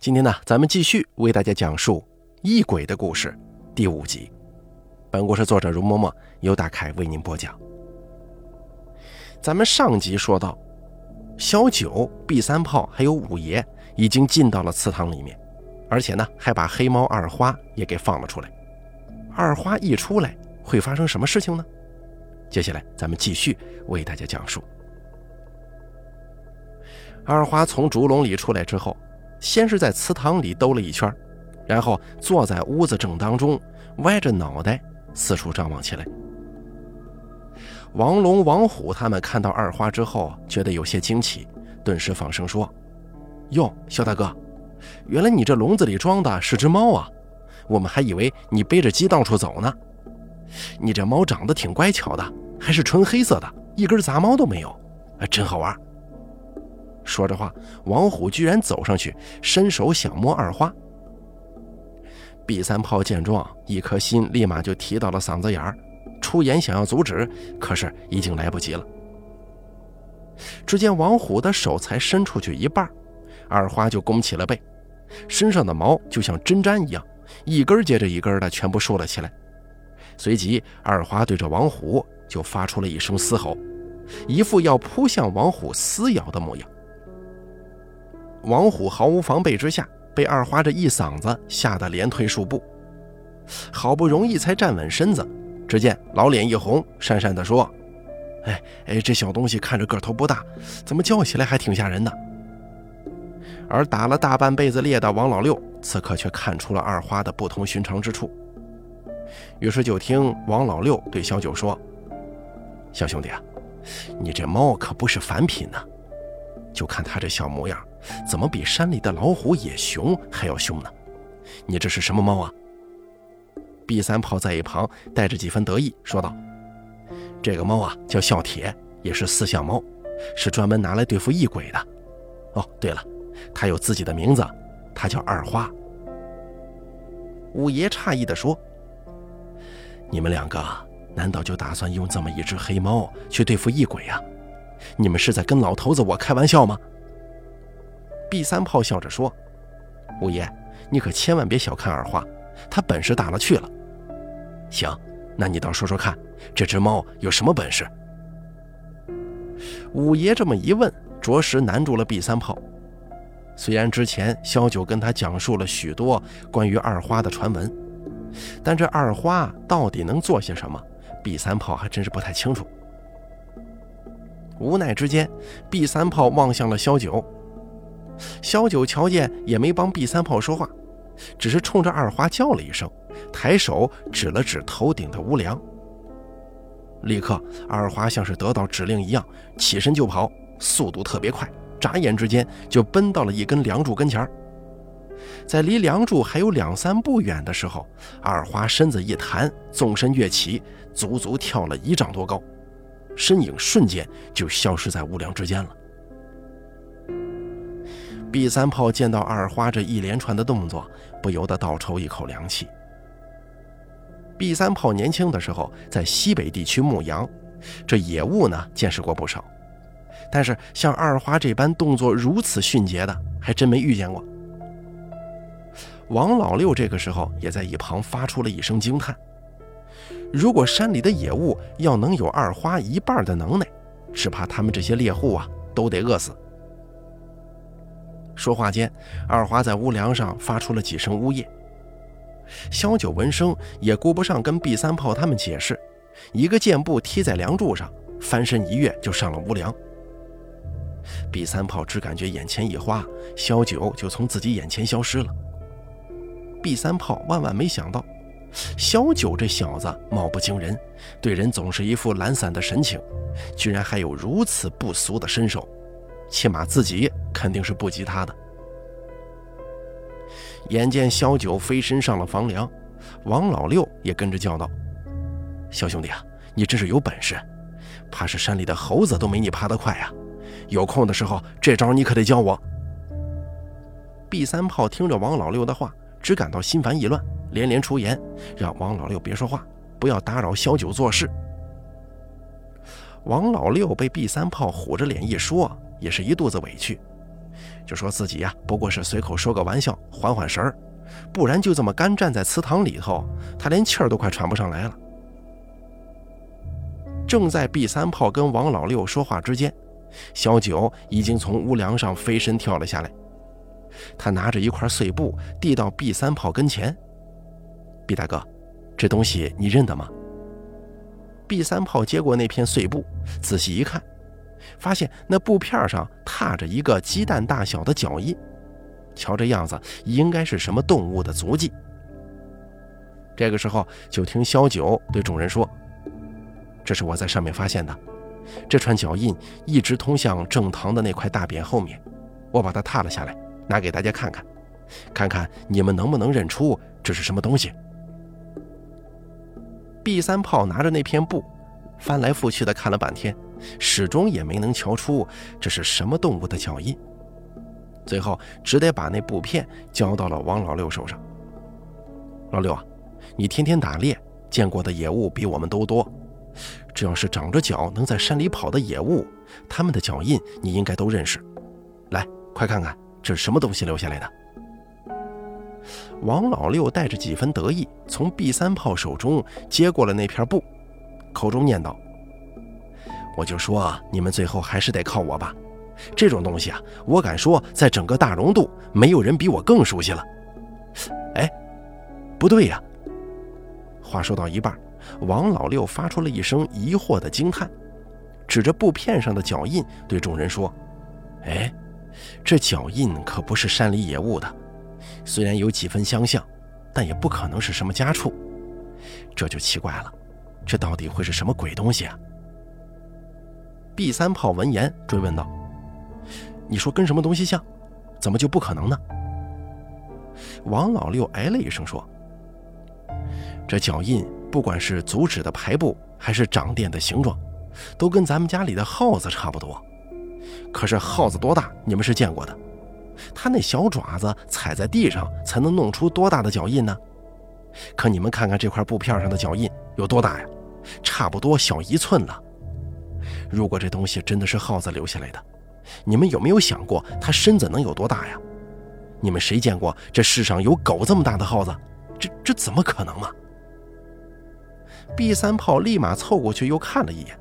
今天呢，咱们继续为大家讲述异鬼的故事第五集。本故事作者容嬷嬷由大凯为您播讲。咱们上集说到，小九、毕三炮还有五爷已经进到了祠堂里面，而且呢，还把黑猫二花也给放了出来。二花一出来，会发生什么事情呢？接下来咱们继续为大家讲述。二花从竹笼里出来之后。先是在祠堂里兜了一圈，然后坐在屋子正当中，歪着脑袋四处张望起来。王龙、王虎他们看到二花之后，觉得有些惊奇，顿时放声说：“哟，肖大哥，原来你这笼子里装的是只猫啊！我们还以为你背着鸡到处走呢。你这猫长得挺乖巧的，还是纯黑色的，一根杂毛都没有，真好玩。”说着话，王虎居然走上去，伸手想摸二花。毕三炮见状，一颗心立马就提到了嗓子眼儿，出言想要阻止，可是已经来不及了。只见王虎的手才伸出去一半，二花就弓起了背，身上的毛就像针毡一样，一根接着一根的全部竖了起来。随即，二花对着王虎就发出了一声嘶吼，一副要扑向王虎撕咬的模样。王虎毫无防备之下，被二花这一嗓子吓得连退数步，好不容易才站稳身子。只见老脸一红，讪讪地说：“哎哎，这小东西看着个头不大，怎么叫起来还挺吓人的？”而打了大半辈子猎的王老六，此刻却看出了二花的不同寻常之处，于是就听王老六对小九说：“小兄弟啊，你这猫可不是凡品呐，就看它这小模样。”怎么比山里的老虎、野熊还要凶呢？你这是什么猫啊？毕三炮在一旁带着几分得意说道：“这个猫啊，叫笑铁，也是四象猫，是专门拿来对付异鬼的。哦，对了，它有自己的名字，它叫二花。”五爷诧异地说：“你们两个难道就打算用这么一只黑猫去对付异鬼啊？你们是在跟老头子我开玩笑吗？”毕三炮笑着说：“五爷，你可千万别小看二花，他本事大了去了。行，那你倒说说看，这只猫有什么本事？”五爷这么一问，着实难住了毕三炮。虽然之前萧九跟他讲述了许多关于二花的传闻，但这二花到底能做些什么，毕三炮还真是不太清楚。无奈之间，毕三炮望向了萧九。萧九瞧见也没帮毕三炮说话，只是冲着二花叫了一声，抬手指了指头顶的屋梁。立刻，二花像是得到指令一样，起身就跑，速度特别快，眨眼之间就奔到了一根梁柱跟前儿在离梁柱还有两三步远的时候，二花身子一弹，纵身跃起，足足跳了一丈多高，身影瞬间就消失在屋梁之间了。B 三炮见到二花这一连串的动作，不由得倒抽一口凉气。B 三炮年轻的时候在西北地区牧羊，这野物呢见识过不少，但是像二花这般动作如此迅捷的，还真没遇见过。王老六这个时候也在一旁发出了一声惊叹：如果山里的野物要能有二花一半的能耐，只怕他们这些猎户啊都得饿死。说话间，二华在屋梁上发出了几声呜咽。萧九闻声也顾不上跟毕三炮他们解释，一个箭步踢在梁柱上，翻身一跃就上了屋梁。毕三炮只感觉眼前一花，萧九就从自己眼前消失了。毕三炮万万没想到，萧九这小子貌不惊人，对人总是一副懒散的神情，居然还有如此不俗的身手。起码自己肯定是不及他的。眼见萧九飞身上了房梁，王老六也跟着叫道：“小兄弟啊，你真是有本事，怕是山里的猴子都没你爬得快啊！有空的时候，这招你可得教我。”毕三炮听着王老六的话，只感到心烦意乱，连连出言，让王老六别说话，不要打扰萧九做事。王老六被毕三炮虎着脸一说。也是一肚子委屈，就说自己呀不过是随口说个玩笑，缓缓神儿，不然就这么干站在祠堂里头，他连气儿都快喘不上来了。正在毕三炮跟王老六说话之间，小九已经从屋梁上飞身跳了下来。他拿着一块碎布递到毕三炮跟前：“毕大哥，这东西你认得吗？”毕三炮接过那片碎布，仔细一看，发现那布片上踏着一个鸡蛋大小的脚印，瞧这样子，应该是什么动物的足迹。这个时候，就听萧九对众人说。这是我在上面发现的，这串脚印一直通向正堂的那块大匾后面，我把它踏了下来，拿给大家看看，看看你们能不能认出这是什么东西。毕三炮拿着那片布，翻来覆去的看了半天，始终也没能瞧出这是什么动物的脚印，最后只得把那布片交到了王老六手上。老六啊，你天天打猎，见过的野物比我们都多。只要是长着脚能在山里跑的野物，它们的脚印你应该都认识。来，快看看这是什么东西留下来的。王老六带着几分得意，从毕三炮手中接过了那片布，口中念道：“我就说你们最后还是得靠我吧。这种东西啊，我敢说，在整个大熔渡，没有人比我更熟悉了。”哎，不对呀。话说到一半。王老六发出了一声疑惑的惊叹，指着布片上的脚印对众人说：“哎，这脚印可不是山里野物的，虽然有几分相像，但也不可能是什么家畜。这就奇怪了，这到底会是什么鬼东西啊？” B 三炮闻言追问道：“你说跟什么东西像？怎么就不可能呢？”王老六哎了一声说：“这脚印。”不管是足趾的排布，还是掌垫的形状，都跟咱们家里的耗子差不多。可是耗子多大，你们是见过的？它那小爪子踩在地上，才能弄出多大的脚印呢？可你们看看这块布片上的脚印有多大呀？差不多小一寸了。如果这东西真的是耗子留下来的，你们有没有想过它身子能有多大呀？你们谁见过这世上有狗这么大的耗子？这这怎么可能嘛？？B 三炮立马凑过去又看了一眼，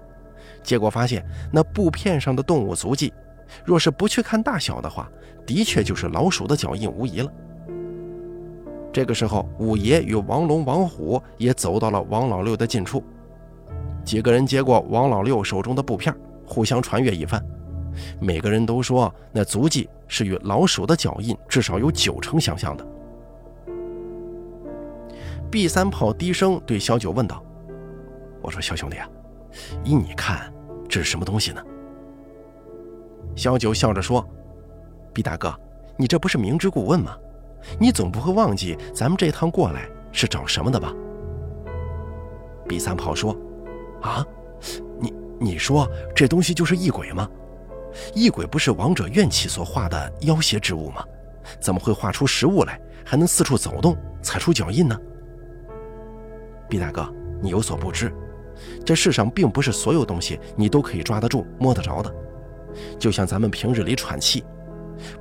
结果发现那布片上的动物足迹，若是不去看大小的话，的确就是老鼠的脚印无疑了。这个时候，五爷与王龙、王虎也走到了王老六的近处，几个人接过王老六手中的布片，互相传阅一番，每个人都说那足迹是与老鼠的脚印至少有九成相像的。毕三炮低声对小九问道。我说：“小兄弟啊，依你看，这是什么东西呢？”小九笑着说：“毕大哥，你这不是明知故问吗？你总不会忘记咱们这趟过来是找什么的吧？”毕三炮说：“啊，你你说这东西就是异鬼吗？异鬼不是王者怨气所化的妖邪之物吗？怎么会画出实物来，还能四处走动，踩出脚印呢？”毕大哥，你有所不知。这世上并不是所有东西你都可以抓得住、摸得着的，就像咱们平日里喘气，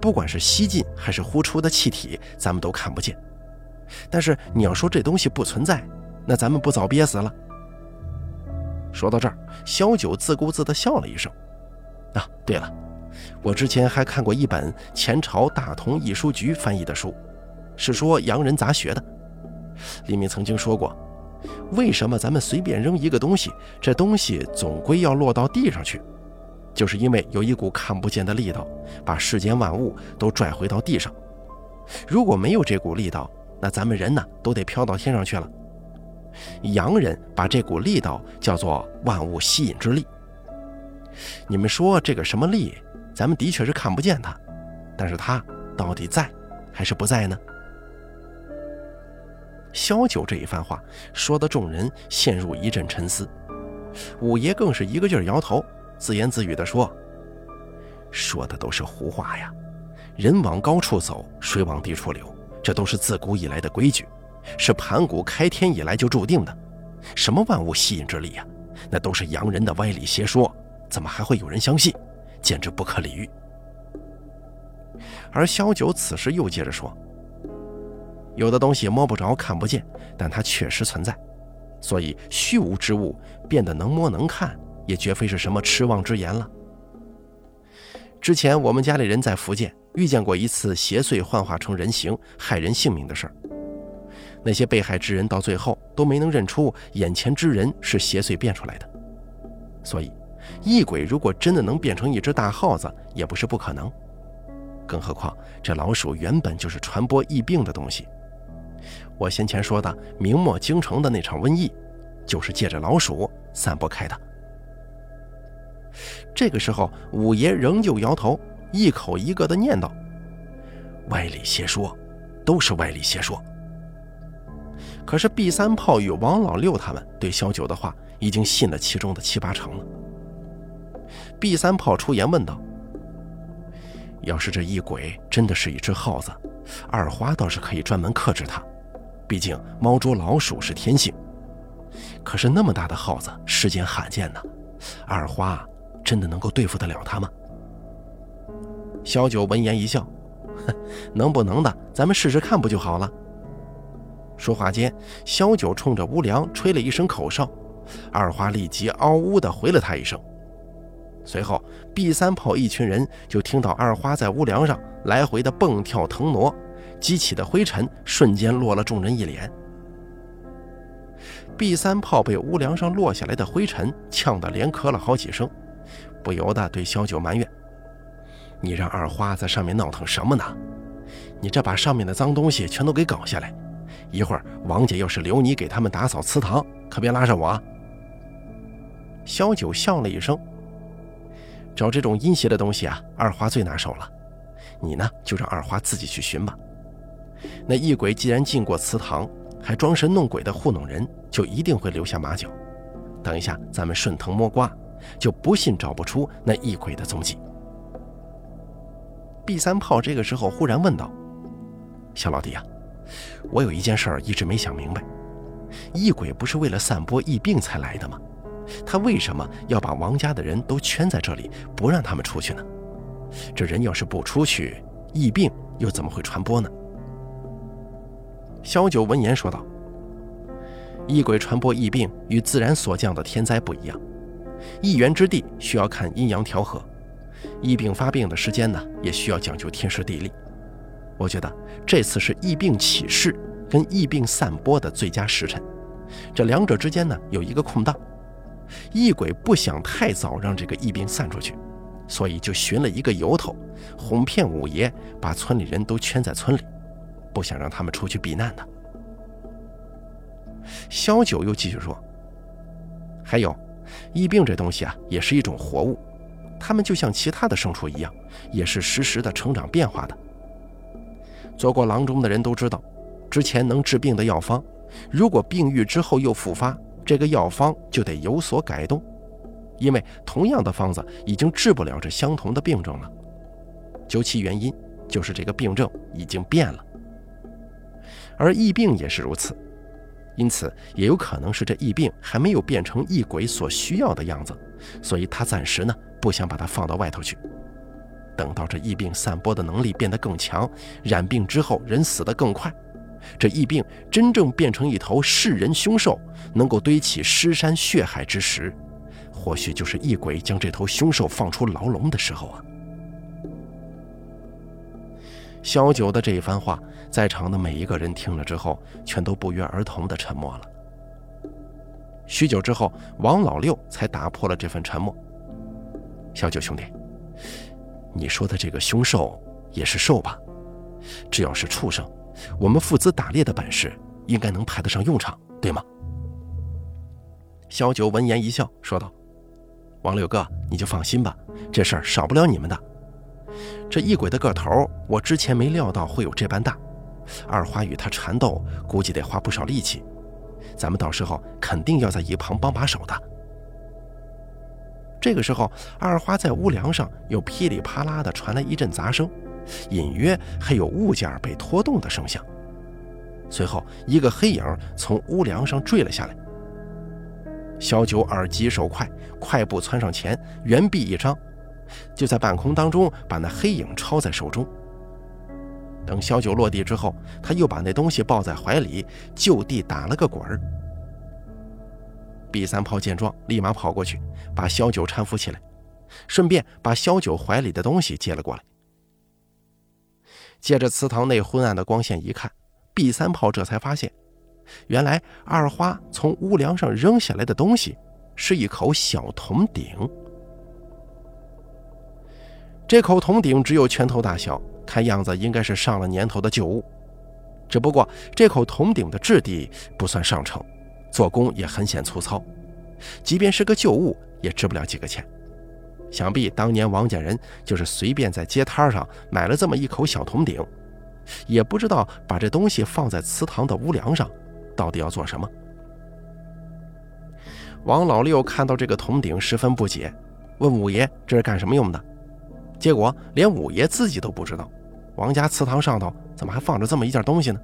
不管是吸进还是呼出的气体，咱们都看不见。但是你要说这东西不存在，那咱们不早憋死了？说到这儿，萧九自顾自地笑了一声。啊，对了，我之前还看过一本前朝大同艺书局翻译的书，是说洋人杂学的，里面曾经说过。为什么咱们随便扔一个东西，这东西总归要落到地上去？就是因为有一股看不见的力道，把世间万物都拽回到地上。如果没有这股力道，那咱们人呢，都得飘到天上去了。洋人把这股力道叫做万物吸引之力。你们说这个什么力？咱们的确是看不见它，但是它到底在还是不在呢？萧九这一番话说的，众人陷入一阵沉思。五爷更是一个劲儿摇头，自言自语地说：“说的都是胡话呀！人往高处走，水往低处流，这都是自古以来的规矩，是盘古开天以来就注定的。什么万物吸引之力呀？那都是洋人的歪理邪说，怎么还会有人相信？简直不可理喻！”而萧九此时又接着说：“有的东西摸不着、看不见，但它确实存在，所以虚无之物变得能摸能看，也绝非是什么痴妄之言了。之前我们家里人在福建遇见过一次邪祟幻化成人形害人性命的事儿，那些被害之人到最后都没能认出眼前之人是邪祟变出来的，所以异鬼如果真的能变成一只大耗子，也不是不可能。”更何况，这老鼠原本就是传播疫病的东西。我先前说的明末京城的那场瘟疫，就是借着老鼠散播开的。这个时候，五爷仍旧摇头，一口一个的念叨：“歪理邪说，都是歪理邪说。”可是 B 三炮与王老六他们对小九的话已经信了其中的七八成了。B 三炮出言问道。要是这异鬼真的是一只耗子，二花倒是可以专门克制它，毕竟猫捉老鼠是天性。可是那么大的耗子世间罕见呢，二花真的能够对付得了它吗？小九闻言一笑，哼，能不能的，咱们试试看不就好了？说话间，小九冲着乌梁吹了一声口哨，二花立即嗷呜地回了他一声。随后，B 三炮一群人就听到二花在屋梁上来回的蹦跳腾挪，激起的灰尘瞬间落了众人一脸。B 三炮被屋梁上落下来的灰尘呛得连咳了好几声，不由得对小九埋怨：“你让二花在上面闹腾什么呢？你这把上面的脏东西全都给搞下来，一会儿王姐要是留你给他们打扫祠堂，可别拉上我。”小九笑了一声。找这种阴邪的东西啊，二花最拿手了。你呢，就让二花自己去寻吧。那异鬼既然进过祠堂，还装神弄鬼的糊弄人，就一定会留下马脚。等一下，咱们顺藤摸瓜，就不信找不出那异鬼的踪迹。毕三炮这个时候忽然问道：“小老弟啊，我有一件事儿一直没想明白，异鬼不是为了散播疫病才来的吗？”他为什么要把王家的人都圈在这里，不让他们出去呢？这人要是不出去，疫病又怎么会传播呢？萧九闻言说道：“异鬼传播疫病与自然所降的天灾不一样，一源之地需要看阴阳调和，疫病发病的时间呢，也需要讲究天时地利。我觉得这次是疫病起势跟疫病散播的最佳时辰，这两者之间呢，有一个空档。”异鬼不想太早让这个疫病散出去，所以就寻了一个由头，哄骗五爷，把村里人都圈在村里，不想让他们出去避难的。萧九又继续说：“还有，疫病这东西啊，也是一种活物，它们就像其他的牲畜一样，也是实时的成长变化的。做过郎中的人都知道，之前能治病的药方，如果病愈之后又复发。”这个药方就得有所改动，因为同样的方子已经治不了这相同的病症了。究其原因，就是这个病症已经变了。而疫病也是如此，因此也有可能是这疫病还没有变成异鬼所需要的样子，所以他暂时呢不想把它放到外头去。等到这疫病散播的能力变得更强，染病之后人死得更快。这疫病真正变成一头噬人凶兽，能够堆起尸山血海之时，或许就是异鬼将这头凶兽放出牢笼的时候啊！小九的这一番话，在场的每一个人听了之后，全都不约而同的沉默了。许久之后，王老六才打破了这份沉默：“小九兄弟，你说的这个凶兽也是兽吧？只要是畜生。”我们父子打猎的本事应该能派得上用场，对吗？萧九闻言一笑，说道：“王六哥，你就放心吧，这事儿少不了你们的。这异鬼的个头，我之前没料到会有这般大。二花与他缠斗，估计得花不少力气。咱们到时候肯定要在一旁帮把手的。”这个时候，二花在屋梁上又噼里啪啦地传来一阵杂声。隐约还有物件被拖动的声响，随后一个黑影从屋梁上坠了下来。小九耳疾手快，快步窜上前，圆臂一张，就在半空当中把那黑影抄在手中。等小九落地之后，他又把那东西抱在怀里，就地打了个滚儿。毕三炮见状，立马跑过去，把萧九搀扶起来，顺便把萧九怀里的东西接了过来。借着祠堂内昏暗的光线一看，毕三炮这才发现，原来二花从屋梁上扔下来的东西是一口小铜鼎。这口铜鼎只有拳头大小，看样子应该是上了年头的旧物。只不过这口铜鼎的质地不算上乘，做工也很显粗糙，即便是个旧物，也值不了几个钱。想必当年王家人就是随便在街摊上买了这么一口小铜鼎，也不知道把这东西放在祠堂的屋梁上，到底要做什么。王老六看到这个铜鼎，十分不解，问五爷这是干什么用的。结果连五爷自己都不知道，王家祠堂上头怎么还放着这么一件东西呢？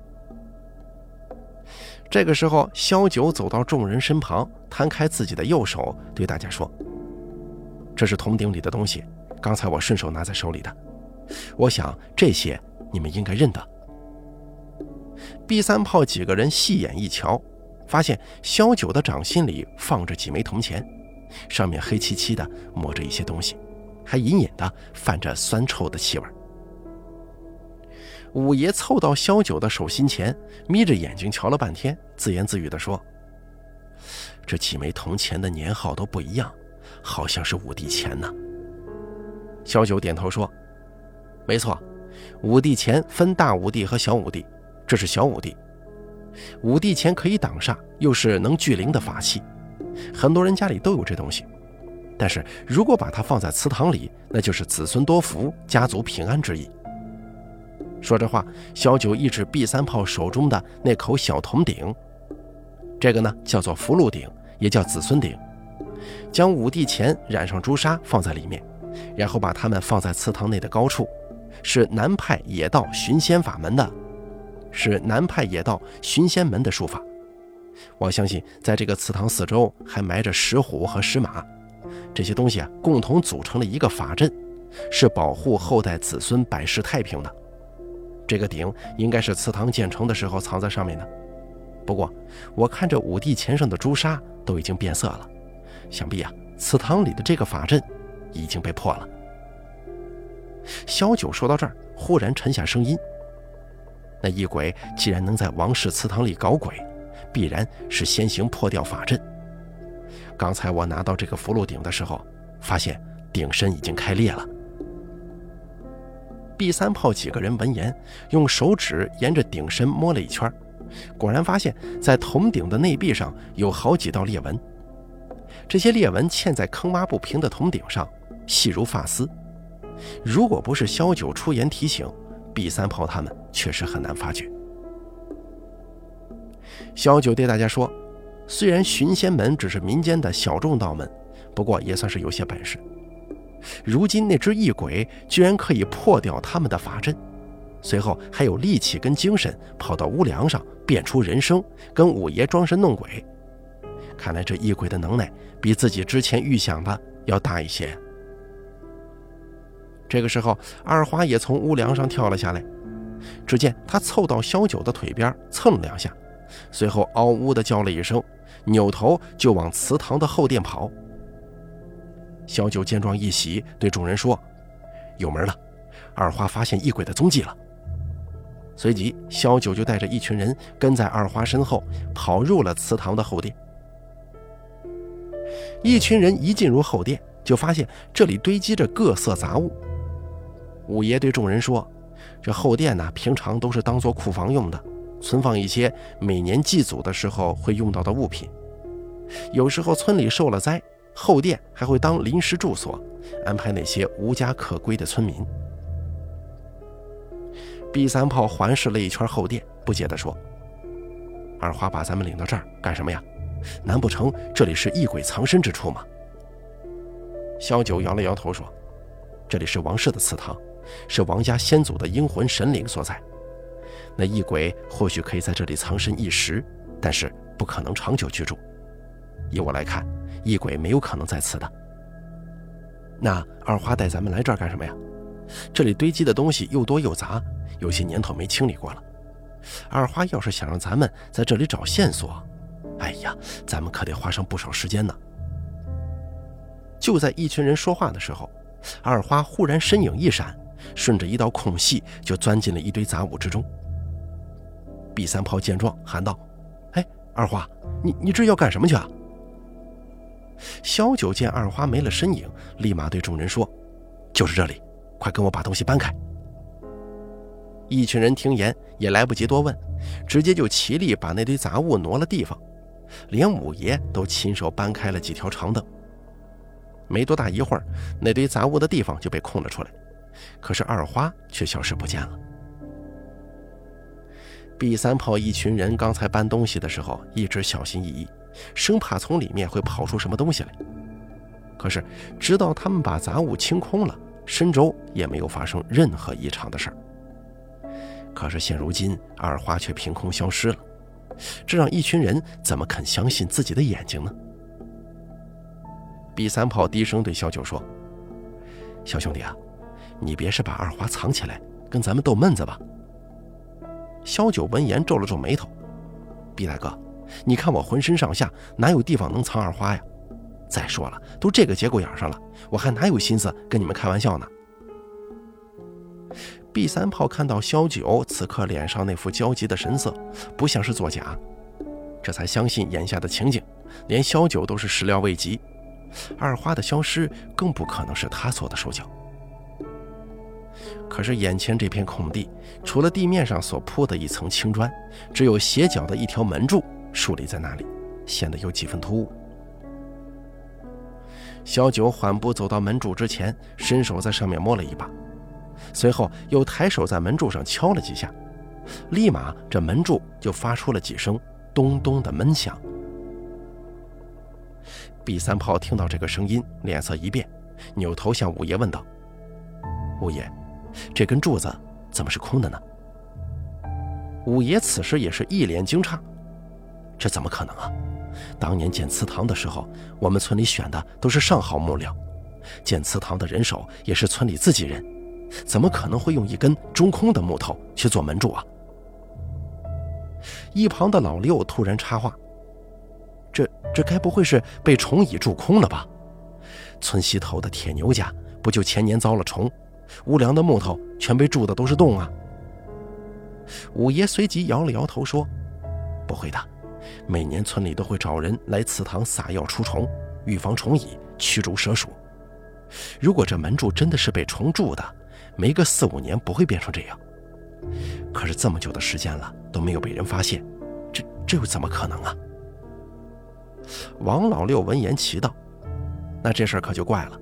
这个时候，萧九走到众人身旁，摊开自己的右手，对大家说：“这是铜鼎里的东西，刚才我顺手拿在手里的。我想这些你们应该认得。”B 三炮几个人细眼一瞧，发现萧九的掌心里放着几枚铜钱，上面黑漆漆的，抹着一些东西。还隐隐的泛着酸臭的气味。五爷凑到萧九的手心前，眯着眼睛瞧了半天，自言自语地说：“这几枚铜钱的年号都不一样，好像是五帝钱呢。”萧九点头说：“没错，五帝钱分大五帝和小五帝，这是小五帝。五帝钱可以挡煞，又是能聚灵的法器，很多人家里都有这东西。”但是如果把它放在祠堂里，那就是子孙多福、家族平安之意。说这话，小九一指 B 三炮手中的那口小铜鼎，这个呢叫做福禄鼎，也叫子孙鼎。将五帝钱染上朱砂放在里面，然后把它们放在祠堂内的高处，是南派野道寻仙法门的，是南派野道寻仙门的术法。我相信，在这个祠堂四周还埋着石虎和石马。这些东西啊，共同组成了一个法阵，是保护后代子孙百世太平的。这个鼎应该是祠堂建成的时候藏在上面的。不过，我看着五帝钱上的朱砂都已经变色了，想必啊，祠堂里的这个法阵已经被破了。萧九说到这儿，忽然沉下声音：“那异鬼既然能在王氏祠堂里搞鬼，必然是先行破掉法阵。”刚才我拿到这个符箓鼎的时候，发现鼎身已经开裂了。B 三炮几个人闻言，用手指沿着鼎身摸了一圈，果然发现，在铜鼎的内壁上有好几道裂纹。这些裂纹嵌在坑洼不平的铜鼎上，细如发丝。如果不是萧九出言提醒，B 三炮他们确实很难发觉。萧九对大家说。虽然寻仙门只是民间的小众道门，不过也算是有些本事。如今那只异鬼居然可以破掉他们的法阵，随后还有力气跟精神跑到屋梁上变出人声，跟五爷装神弄鬼。看来这异鬼的能耐比自己之前预想的要大一些。这个时候，二花也从屋梁上跳了下来，只见他凑到萧九的腿边蹭了两下，随后嗷呜地叫了一声。扭头就往祠堂的后殿跑。小九见状一喜，对众人说：“有门了，二花发现异鬼的踪迹了。”随即，小九就带着一群人跟在二花身后，跑入了祠堂的后殿。一群人一进入后殿，就发现这里堆积着各色杂物。五爷对众人说：“这后殿呢，平常都是当做库房用的。”存放一些每年祭祖的时候会用到的物品，有时候村里受了灾，后殿还会当临时住所，安排那些无家可归的村民。B 三炮环视了一圈后殿，不解地说：“二花把咱们领到这儿干什么呀？难不成这里是异鬼藏身之处吗？”萧九摇了摇头说：“这里是王氏的祠堂，是王家先祖的阴魂神灵所在。”那异鬼或许可以在这里藏身一时，但是不可能长久居住。以我来看，异鬼没有可能在此的。那二花带咱们来这儿干什么呀？这里堆积的东西又多又杂，有些年头没清理过了。二花要是想让咱们在这里找线索，哎呀，咱们可得花上不少时间呢。就在一群人说话的时候，二花忽然身影一闪，顺着一道空隙就钻进了一堆杂物之中。B 三炮见状喊道：“哎，二花，你你这要干什么去啊？”萧九见二花没了身影，立马对众人说：“就是这里，快跟我把东西搬开。”一群人听言，也来不及多问，直接就齐力把那堆杂物挪了地方，连五爷都亲手搬开了几条长凳。没多大一会儿，那堆杂物的地方就被空了出来，可是二花却消失不见了。B 三炮一群人刚才搬东西的时候一直小心翼翼，生怕从里面会跑出什么东西来。可是直到他们把杂物清空了，深州也没有发生任何异常的事儿。可是现如今二花却凭空消失了，这让一群人怎么肯相信自己的眼睛呢？B 三炮低声对小九说：“小兄弟啊，你别是把二花藏起来跟咱们逗闷子吧？”萧九闻言皱了皱眉头：“毕大哥，你看我浑身上下哪有地方能藏二花呀？再说了，都这个节骨眼上了，我还哪有心思跟你们开玩笑呢？” B 三炮看到萧九此刻脸上那副焦急的神色，不像是作假，这才相信眼下的情景，连萧九都是始料未及，二花的消失更不可能是他做的手脚。可是眼前这片空地，除了地面上所铺的一层青砖，只有斜角的一条门柱竖立在那里，显得有几分突兀。小九缓步走到门柱之前，伸手在上面摸了一把，随后又抬手在门柱上敲了几下，立马这门柱就发出了几声咚咚的闷响。毕三炮听到这个声音，脸色一变，扭头向五爷问道：“五爷。”这根柱子怎么是空的呢？五爷此时也是一脸惊诧，这怎么可能啊？当年建祠堂的时候，我们村里选的都是上好木料，建祠堂的人手也是村里自己人，怎么可能会用一根中空的木头去做门柱啊？一旁的老六突然插话：“这这该不会是被虫蚁蛀空了吧？村西头的铁牛家不就前年遭了虫？”屋梁的木头全被蛀的都是洞啊！五爷随即摇了摇头说：“不会的，每年村里都会找人来祠堂撒药除虫，预防虫蚁，驱逐蛇鼠。如果这门柱真的是被虫蛀的，没个四五年不会变成这样。可是这么久的时间了都没有被人发现，这这又怎么可能啊？”王老六闻言奇道：“那这事儿可就怪了，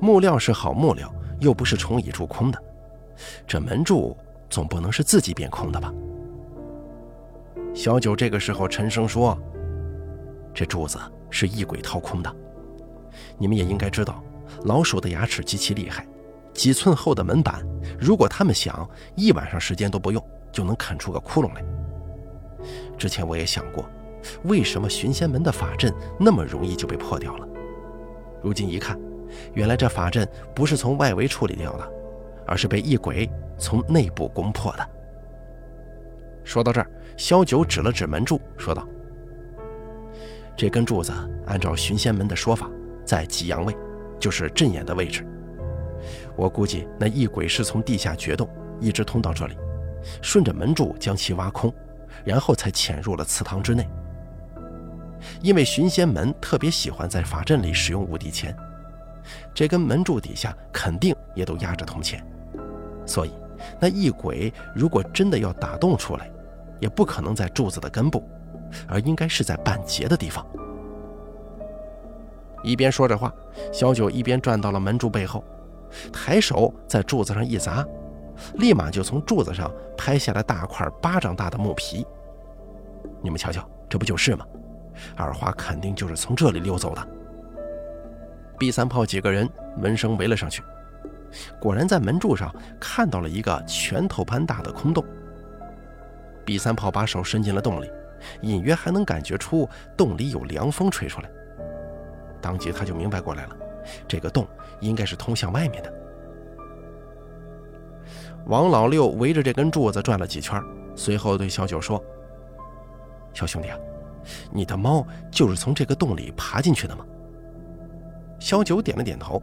木料是好木料。”又不是虫蚁蛀空的，这门柱总不能是自己变空的吧？小九这个时候沉声说：“这柱子是异鬼掏空的。你们也应该知道，老鼠的牙齿极其厉害，几寸厚的门板，如果他们想，一晚上时间都不用就能啃出个窟窿来。之前我也想过，为什么寻仙门的法阵那么容易就被破掉了？如今一看。”原来这法阵不是从外围处理掉的，而是被异鬼从内部攻破的。说到这儿，萧九指了指门柱，说道：“这根柱子按照寻仙门的说法，在极阳位，就是阵眼的位置。我估计那异鬼是从地下掘洞，一直通到这里，顺着门柱将其挖空，然后才潜入了祠堂之内。因为寻仙门特别喜欢在法阵里使用五帝钱。”这根门柱底下肯定也都压着铜钱，所以那异鬼如果真的要打洞出来，也不可能在柱子的根部，而应该是在半截的地方。一边说着话，小九一边转到了门柱背后，抬手在柱子上一砸，立马就从柱子上拍下了大块巴掌大的木皮。你们瞧瞧，这不就是吗？二花肯定就是从这里溜走的。B 三炮几个人闻声围了上去，果然在门柱上看到了一个拳头般大的空洞。B 三炮把手伸进了洞里，隐约还能感觉出洞里有凉风吹出来。当即他就明白过来了，这个洞应该是通向外面的。王老六围着这根柱子转了几圈，随后对小九说：“小兄弟啊，你的猫就是从这个洞里爬进去的吗？”小九点了点头。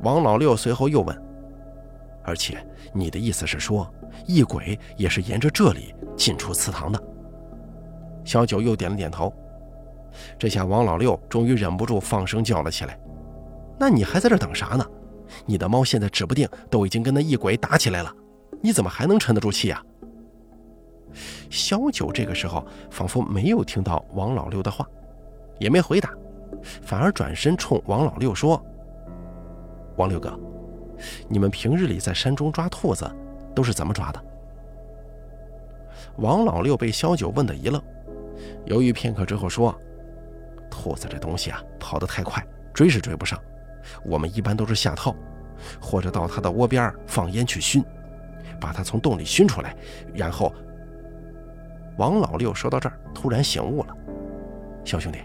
王老六随后又问：“而且你的意思是说，异鬼也是沿着这里进出祠堂的？”小九又点了点头。这下王老六终于忍不住放声叫了起来：“那你还在这等啥呢？你的猫现在指不定都已经跟那异鬼打起来了，你怎么还能沉得住气呀？”小九这个时候仿佛没有听到王老六的话，也没回答，反而转身冲王老六说：“王六哥，你们平日里在山中抓兔子都是怎么抓的？”王老六被萧九问得一愣，犹豫片刻之后说。兔子这东西啊，跑得太快，追是追不上。我们一般都是下套，或者到它的窝边放烟去熏，把它从洞里熏出来，然后……王老六说到这儿，突然醒悟了：“小兄弟，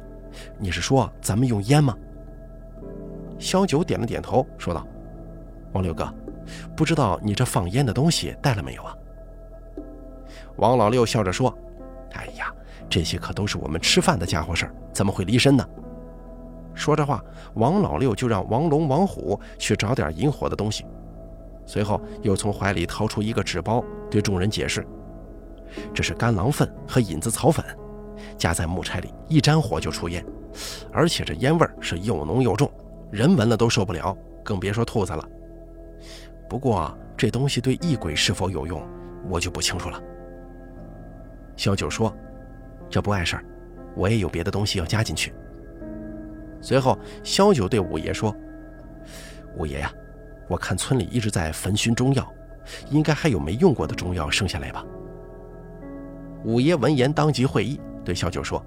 你是说咱们用烟吗？”萧九点了点头，说道：“王六哥，不知道你这放烟的东西带了没有啊？”王老六笑着说：“哎呀。”这些可都是我们吃饭的家伙事儿，怎么会离身呢？说着话，王老六就让王龙、王虎去找点引火的东西，随后又从怀里掏出一个纸包，对众人解释：“这是干狼粪和引子草粉，加在木柴里一沾火就出烟，而且这烟味是又浓又重，人闻了都受不了，更别说兔子了。不过这东西对异鬼是否有用，我就不清楚了。”小九说。这不碍事儿，我也有别的东西要加进去。随后，萧九对五爷说：“五爷呀，我看村里一直在焚熏中药，应该还有没用过的中药剩下来吧？”五爷闻言当即会意，对萧九说：“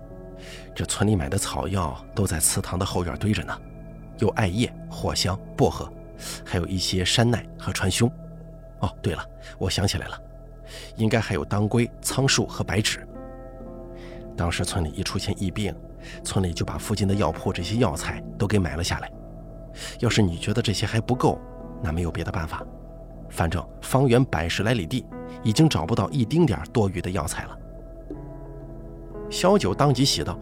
这村里买的草药都在祠堂的后院堆着呢，有艾叶、藿香、薄荷，还有一些山奈和川芎。哦，对了，我想起来了，应该还有当归、苍术和白芷。”当时村里一出现疫病，村里就把附近的药铺这些药材都给买了下来。要是你觉得这些还不够，那没有别的办法。反正方圆百十来里地，已经找不到一丁点多余的药材了。小九当即喜道：“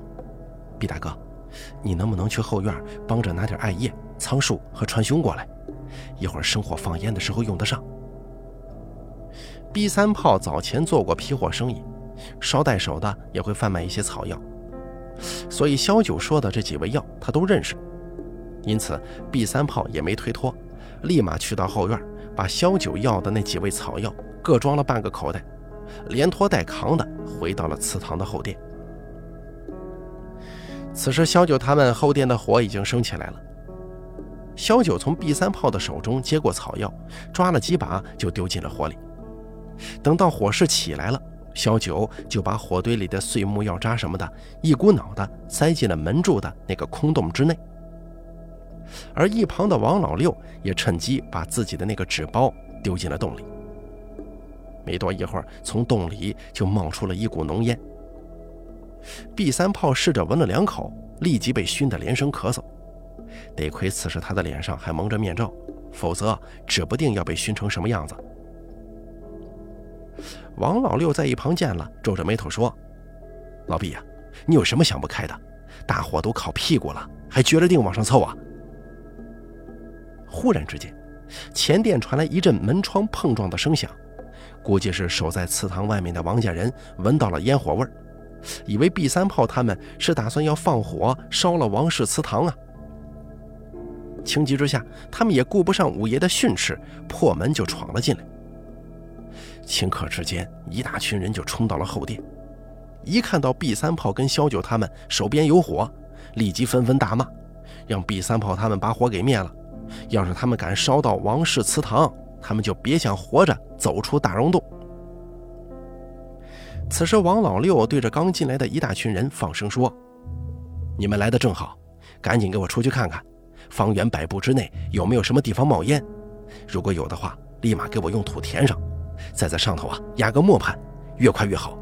毕大哥，你能不能去后院帮着拿点艾叶、苍术和川芎过来？一会儿生火放烟的时候用得上。” B 三炮早前做过批货生意。捎带手的也会贩卖一些草药，所以萧九说的这几味药他都认识，因此 B 三炮也没推脱，立马去到后院，把萧九要的那几味草药各装了半个口袋，连拖带扛的回到了祠堂的后殿。此时萧九他们后殿的火已经升起来了，萧九从毕三炮的手中接过草药，抓了几把就丢进了火里，等到火势起来了。小九就把火堆里的碎木药渣什么的，一股脑的塞进了门柱的那个空洞之内。而一旁的王老六也趁机把自己的那个纸包丢进了洞里。没多一会儿，从洞里就冒出了一股浓烟。毕三炮试着闻了两口，立即被熏得连声咳嗽。得亏此时他的脸上还蒙着面罩，否则指不定要被熏成什么样子。王老六在一旁见了，皱着眉头说：“老毕呀，你有什么想不开的？大火都烤屁股了，还撅着腚往上凑啊！”忽然之间，前殿传来一阵门窗碰撞的声响，估计是守在祠堂外面的王家人闻到了烟火味儿，以为毕三炮他们是打算要放火烧了王氏祠堂啊！情急之下，他们也顾不上五爷的训斥，破门就闯了进来。顷刻之间，一大群人就冲到了后殿。一看到毕三炮跟萧九他们手边有火，立即纷纷大骂，让毕三炮他们把火给灭了。要是他们敢烧到王氏祠堂，他们就别想活着走出大溶洞。此时，王老六对着刚进来的一大群人放声说：“你们来的正好，赶紧给我出去看看，方圆百步之内有没有什么地方冒烟？如果有的话，立马给我用土填上。”再在上头啊压个磨盘，越快越好。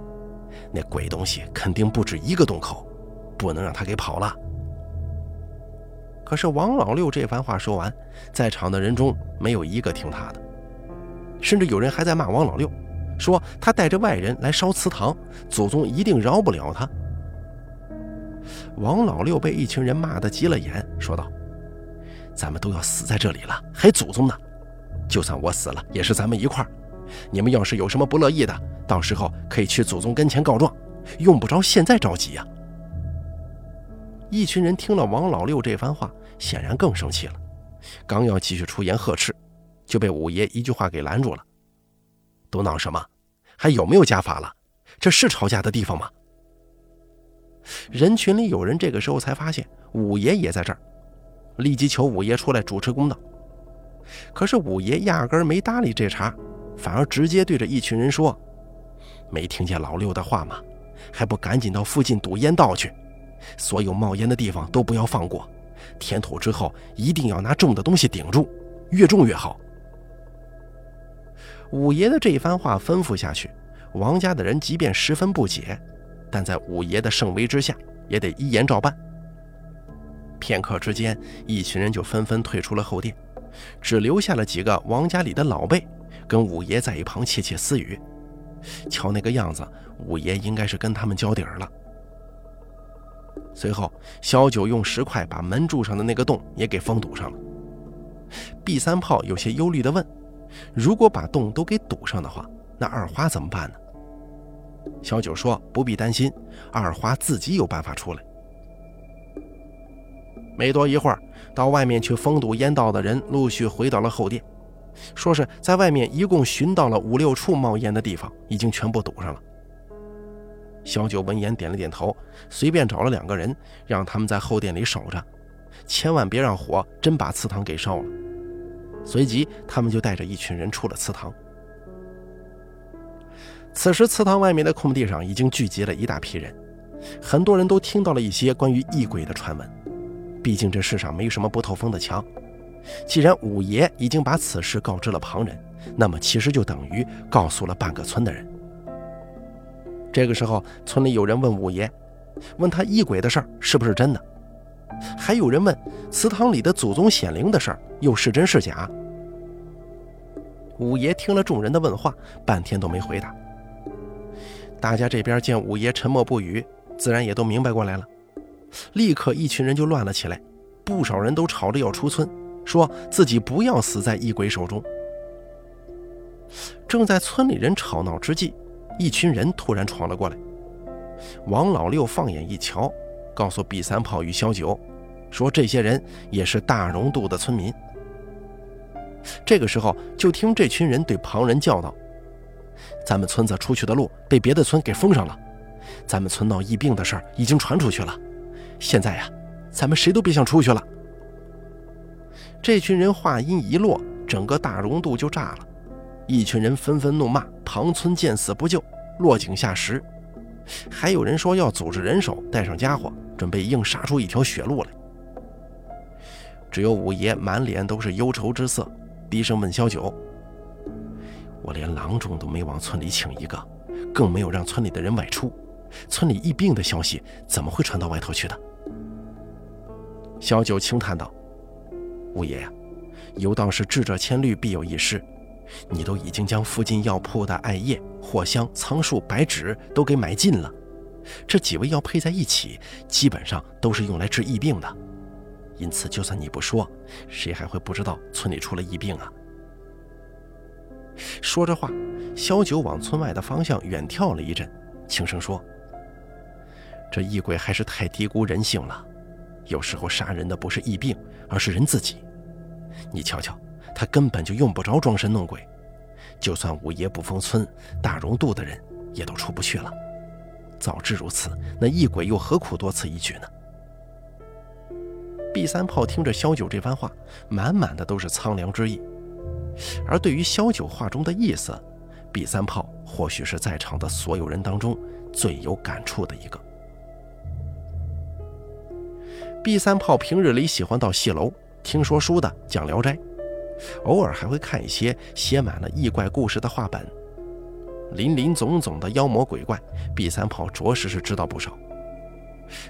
那鬼东西肯定不止一个洞口，不能让他给跑了。可是王老六这番话说完，在场的人中没有一个听他的。甚至有人还在骂王老六，说他带着外人来烧祠堂，祖宗一定饶不了他。王老六被一群人骂得急了眼，说道：“咱们都要死在这里了，还祖宗呢？就算我死了，也是咱们一块儿。你们要是有什么不乐意的，到时候可以去祖宗跟前告状，用不着现在着急呀。”一群人听了王老六这番话，显然更生气了，刚要继续出言呵斥，就被五爷一句话给拦住了：“都闹什么？还有没有家法了？这是吵架的地方吗？”人群里有人这个时候才发现五爷也在这儿，立即求五爷出来主持公道。可是五爷压根没搭理这茬，反而直接对着一群人说：“没听见老六的话吗？还不赶紧到附近堵烟道去！所有冒烟的地方都不要放过，填土之后一定要拿重的东西顶住，越重越好。”五爷的这一番话吩咐下去，王家的人即便十分不解。但在五爷的盛威之下，也得依言照办。片刻之间，一群人就纷纷退出了后殿，只留下了几个王家里的老辈，跟五爷在一旁窃窃私语。瞧那个样子，五爷应该是跟他们交底儿了。随后，小九用石块把门柱上的那个洞也给封堵上了。毕三炮有些忧虑地问：“如果把洞都给堵上的话，那二花怎么办呢？”小九说：“不必担心，二花自己有办法出来。”没多一会儿，到外面去封堵烟道的人陆续回到了后殿，说是在外面一共寻到了五六处冒烟的地方，已经全部堵上了。小九闻言点了点头，随便找了两个人，让他们在后殿里守着，千万别让火真把祠堂给烧了。随即，他们就带着一群人出了祠堂。此时，祠堂外面的空地上已经聚集了一大批人，很多人都听到了一些关于异鬼的传闻。毕竟这世上没什么不透风的墙。既然五爷已经把此事告知了旁人，那么其实就等于告诉了半个村的人。这个时候，村里有人问五爷，问他异鬼的事儿是不是真的？还有人问祠堂里的祖宗显灵的事儿又是真是假？五爷听了众人的问话，半天都没回答。大家这边见五爷沉默不语，自然也都明白过来了，立刻一群人就乱了起来，不少人都吵着要出村，说自己不要死在异鬼手中。正在村里人吵闹之际，一群人突然闯了过来。王老六放眼一瞧，告诉毕三炮与小九，说这些人也是大荣渡的村民。这个时候，就听这群人对旁人叫道。咱们村子出去的路被别的村给封上了，咱们村闹疫病的事儿已经传出去了。现在呀，咱们谁都别想出去了。这群人话音一落，整个大溶渡就炸了，一群人纷纷怒骂庞村见死不救，落井下石。还有人说要组织人手，带上家伙，准备硬杀出一条血路来。只有五爷满脸都是忧愁之色，低声问小九。我连郎中都没往村里请一个，更没有让村里的人外出。村里疫病的消息怎么会传到外头去的？小九轻叹道：“五爷呀，有道是智者千虑，必有一失。你都已经将附近药铺的艾叶、藿香、苍术、白芷都给买尽了，这几味药配在一起，基本上都是用来治疫病的。因此，就算你不说，谁还会不知道村里出了疫病啊？”说着话，萧九往村外的方向远眺了一阵，轻声说：“这异鬼还是太低估人性了。有时候杀人的不是疫病，而是人自己。你瞧瞧，他根本就用不着装神弄鬼。就算五爷不封村，大荣渡的人也都出不去了。早知如此，那异鬼又何苦多此一举呢？”毕三炮听着萧九这番话，满满的都是苍凉之意。而对于萧九话中的意思，毕三炮或许是在场的所有人当中最有感触的一个。毕三炮平日里喜欢到戏楼听说书的讲《聊斋》，偶尔还会看一些写满了异怪故事的画本，林林总总的妖魔鬼怪，毕三炮着实是知道不少。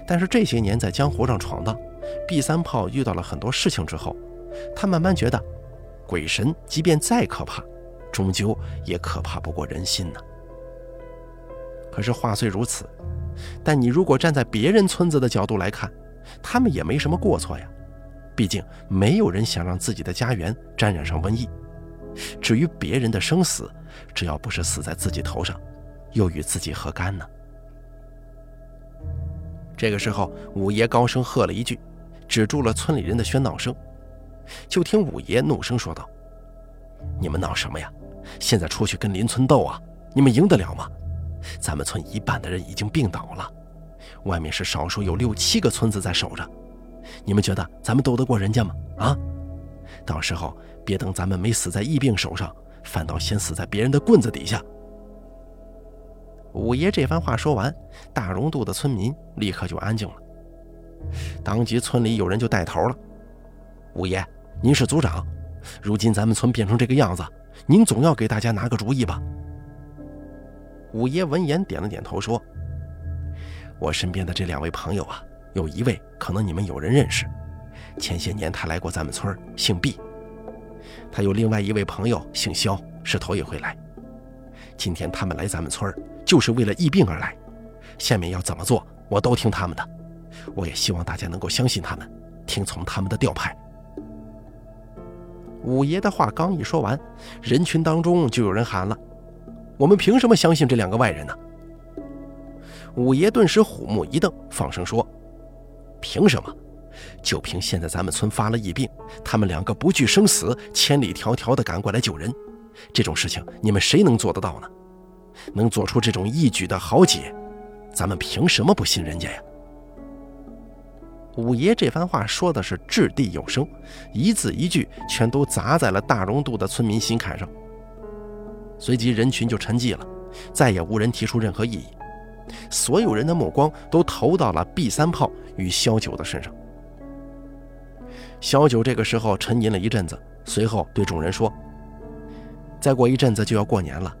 但是这些年在江湖上闯荡，毕三炮遇到了很多事情之后，他慢慢觉得。鬼神即便再可怕，终究也可怕不过人心呢。可是话虽如此，但你如果站在别人村子的角度来看，他们也没什么过错呀。毕竟没有人想让自己的家园沾染上瘟疫。至于别人的生死，只要不是死在自己头上，又与自己何干呢？这个时候，五爷高声喝了一句，止住了村里人的喧闹声。就听五爷怒声说道：“你们闹什么呀？现在出去跟邻村斗啊？你们赢得了吗？咱们村一半的人已经病倒了，外面是少说有六七个村子在守着。”你们觉得咱们斗得过人家吗？啊！到时候别等咱们没死在疫病手上，反倒先死在别人的棍子底下。五爷这番话说完，大溶渡的村民立刻就安静了。当即村里有人就带头了：“五爷，您是族长，如今咱们村变成这个样子，您总要给大家拿个主意吧？”五爷闻言点了点头，说：“我身边的这两位朋友啊。”有一位可能你们有人认识，前些年他来过咱们村姓毕。他有另外一位朋友姓肖，是头一回来。今天他们来咱们村就是为了疫病而来。下面要怎么做，我都听他们的。我也希望大家能够相信他们，听从他们的调派。五爷的话刚一说完，人群当中就有人喊了：“我们凭什么相信这两个外人呢？”五爷顿时虎目一瞪，放声说。凭什么？就凭现在咱们村发了疫病，他们两个不惧生死，千里迢迢的赶过来救人，这种事情你们谁能做得到呢？能做出这种义举的豪杰，咱们凭什么不信人家呀？五爷这番话说的是掷地有声，一字一句全都砸在了大荣渡的村民心坎上。随即人群就沉寂了，再也无人提出任何异议。所有人的目光都投到了 B 三炮与萧九的身上。萧九这个时候沉吟了一阵子，随后对众人说：“再过一阵子就要过年了，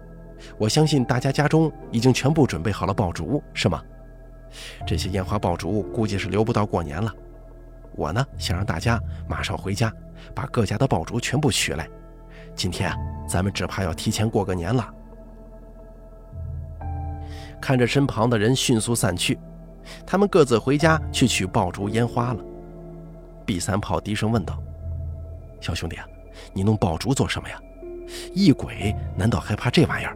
我相信大家家中已经全部准备好了爆竹，是吗？这些烟花爆竹估计是留不到过年了。我呢，想让大家马上回家，把各家的爆竹全部取来。今天啊，咱们只怕要提前过个年了。”看着身旁的人迅速散去，他们各自回家去取爆竹烟花了。毕三炮低声问道：“小兄弟啊，你弄爆竹做什么呀？异鬼难道还怕这玩意儿？”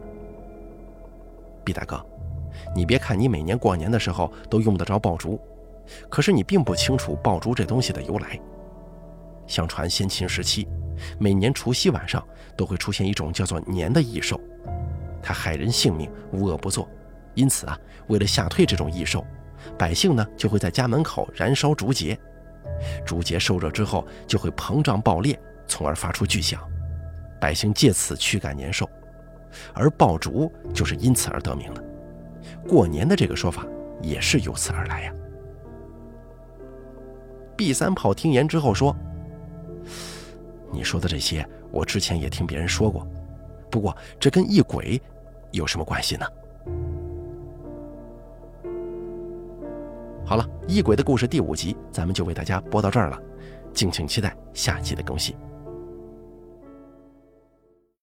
毕大哥，你别看你每年过年的时候都用得着爆竹，可是你并不清楚爆竹这东西的由来。相传先秦时期，每年除夕晚上都会出现一种叫做年的异兽，它害人性命，无恶不作。因此啊，为了吓退这种异兽，百姓呢就会在家门口燃烧竹节，竹节受热之后就会膨胀爆裂，从而发出巨响，百姓借此驱赶年兽，而爆竹就是因此而得名的。过年的这个说法也是由此而来呀。毕三炮听言之后说：“你说的这些，我之前也听别人说过，不过这跟异鬼有什么关系呢？”好了，异鬼的故事第五集，咱们就为大家播到这儿了，敬请期待下期的更新。